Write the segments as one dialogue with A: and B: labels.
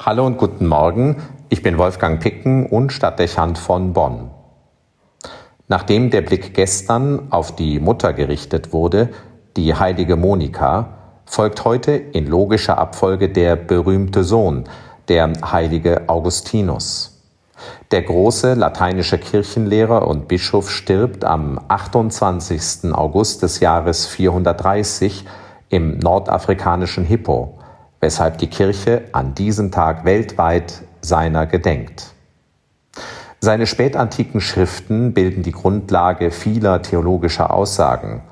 A: Hallo und guten Morgen, ich bin Wolfgang Picken und Stadtdechant von Bonn. Nachdem der Blick gestern auf die Mutter gerichtet wurde, die heilige Monika, folgt heute in logischer Abfolge der berühmte Sohn, der heilige Augustinus. Der große lateinische Kirchenlehrer und Bischof stirbt am 28. August des Jahres 430 im nordafrikanischen Hippo, weshalb die Kirche an diesem Tag weltweit seiner gedenkt. Seine spätantiken Schriften bilden die Grundlage vieler theologischer Aussagen.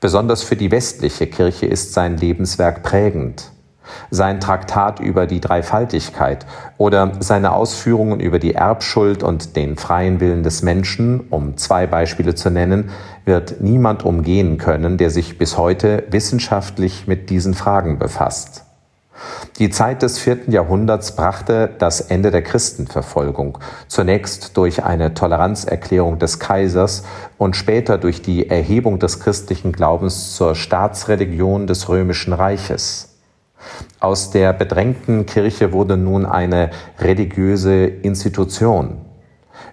A: Besonders für die westliche Kirche ist sein Lebenswerk prägend. Sein Traktat über die Dreifaltigkeit oder seine Ausführungen über die Erbschuld und den freien Willen des Menschen, um zwei Beispiele zu nennen, wird niemand umgehen können, der sich bis heute wissenschaftlich mit diesen Fragen befasst. Die Zeit des vierten Jahrhunderts brachte das Ende der Christenverfolgung, zunächst durch eine Toleranzerklärung des Kaisers und später durch die Erhebung des christlichen Glaubens zur Staatsreligion des römischen Reiches. Aus der bedrängten Kirche wurde nun eine religiöse Institution.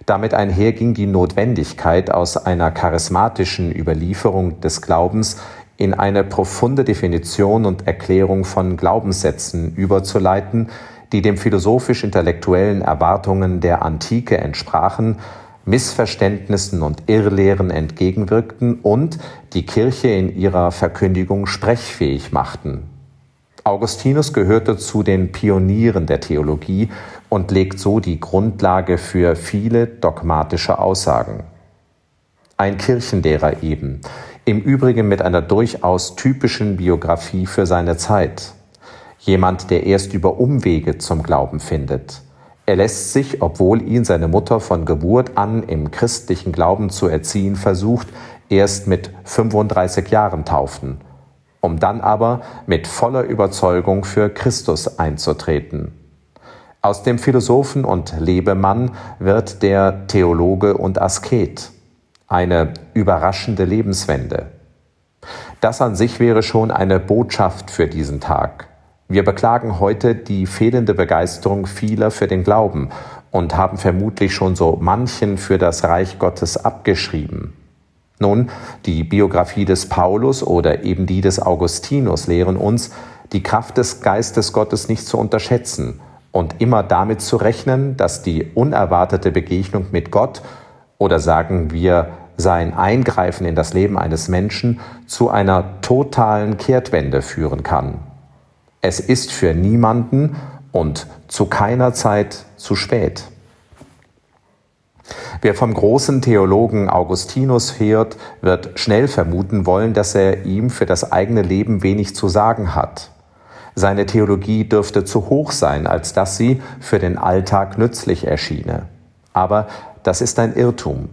A: Damit einher ging die Notwendigkeit, aus einer charismatischen Überlieferung des Glaubens in eine profunde Definition und Erklärung von Glaubenssätzen überzuleiten, die dem philosophisch-intellektuellen Erwartungen der Antike entsprachen, Missverständnissen und Irrlehren entgegenwirkten und die Kirche in ihrer Verkündigung sprechfähig machten. Augustinus gehörte zu den Pionieren der Theologie und legt so die Grundlage für viele dogmatische Aussagen. Ein Kirchenlehrer eben, im Übrigen mit einer durchaus typischen Biografie für seine Zeit. Jemand, der erst über Umwege zum Glauben findet. Er lässt sich, obwohl ihn seine Mutter von Geburt an im christlichen Glauben zu erziehen versucht, erst mit 35 Jahren taufen um dann aber mit voller Überzeugung für Christus einzutreten. Aus dem Philosophen und Lebemann wird der Theologe und Asket. Eine überraschende Lebenswende. Das an sich wäre schon eine Botschaft für diesen Tag. Wir beklagen heute die fehlende Begeisterung vieler für den Glauben und haben vermutlich schon so manchen für das Reich Gottes abgeschrieben. Nun, die Biografie des Paulus oder eben die des Augustinus lehren uns, die Kraft des Geistes Gottes nicht zu unterschätzen und immer damit zu rechnen, dass die unerwartete Begegnung mit Gott oder sagen wir sein Eingreifen in das Leben eines Menschen zu einer totalen Kehrtwende führen kann. Es ist für niemanden und zu keiner Zeit zu spät. Wer vom großen Theologen Augustinus hört, wird schnell vermuten wollen, dass er ihm für das eigene Leben wenig zu sagen hat. Seine Theologie dürfte zu hoch sein, als dass sie für den Alltag nützlich erschiene. Aber das ist ein Irrtum.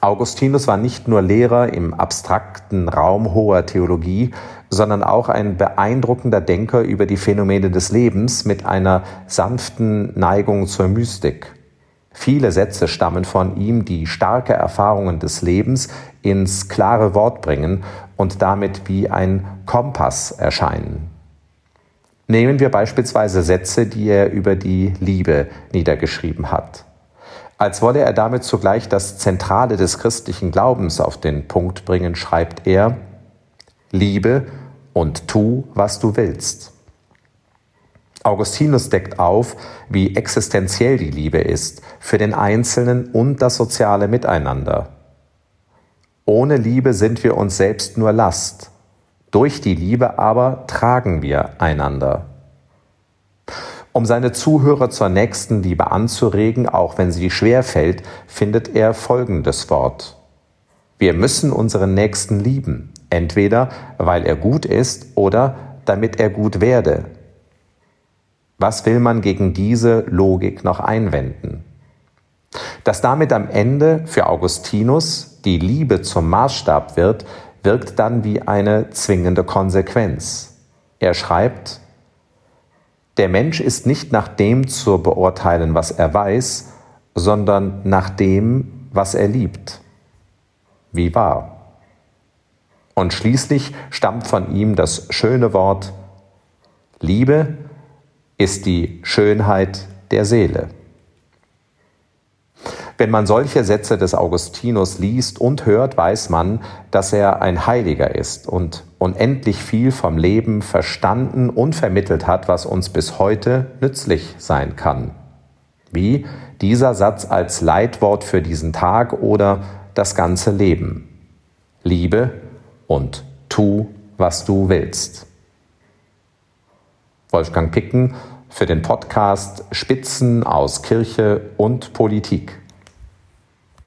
A: Augustinus war nicht nur Lehrer im abstrakten Raum hoher Theologie, sondern auch ein beeindruckender Denker über die Phänomene des Lebens mit einer sanften Neigung zur Mystik. Viele Sätze stammen von ihm, die starke Erfahrungen des Lebens ins klare Wort bringen und damit wie ein Kompass erscheinen. Nehmen wir beispielsweise Sätze, die er über die Liebe niedergeschrieben hat. Als wolle er damit zugleich das Zentrale des christlichen Glaubens auf den Punkt bringen, schreibt er, Liebe und tu, was du willst. Augustinus deckt auf, wie existenziell die Liebe ist für den Einzelnen und das soziale Miteinander. Ohne Liebe sind wir uns selbst nur Last. Durch die Liebe aber tragen wir einander. Um seine Zuhörer zur nächsten Liebe anzuregen, auch wenn sie schwer fällt, findet er folgendes Wort. Wir müssen unseren Nächsten lieben, entweder weil er gut ist oder damit er gut werde, was will man gegen diese Logik noch einwenden? Dass damit am Ende für Augustinus die Liebe zum Maßstab wird, wirkt dann wie eine zwingende Konsequenz. Er schreibt, der Mensch ist nicht nach dem zu beurteilen, was er weiß, sondern nach dem, was er liebt. Wie wahr. Und schließlich stammt von ihm das schöne Wort, Liebe ist die Schönheit der Seele. Wenn man solche Sätze des Augustinus liest und hört, weiß man, dass er ein Heiliger ist und unendlich viel vom Leben verstanden und vermittelt hat, was uns bis heute nützlich sein kann. Wie dieser Satz als Leitwort für diesen Tag oder das ganze Leben. Liebe und tu, was du willst. Wolfgang Picken für den Podcast Spitzen aus Kirche und Politik.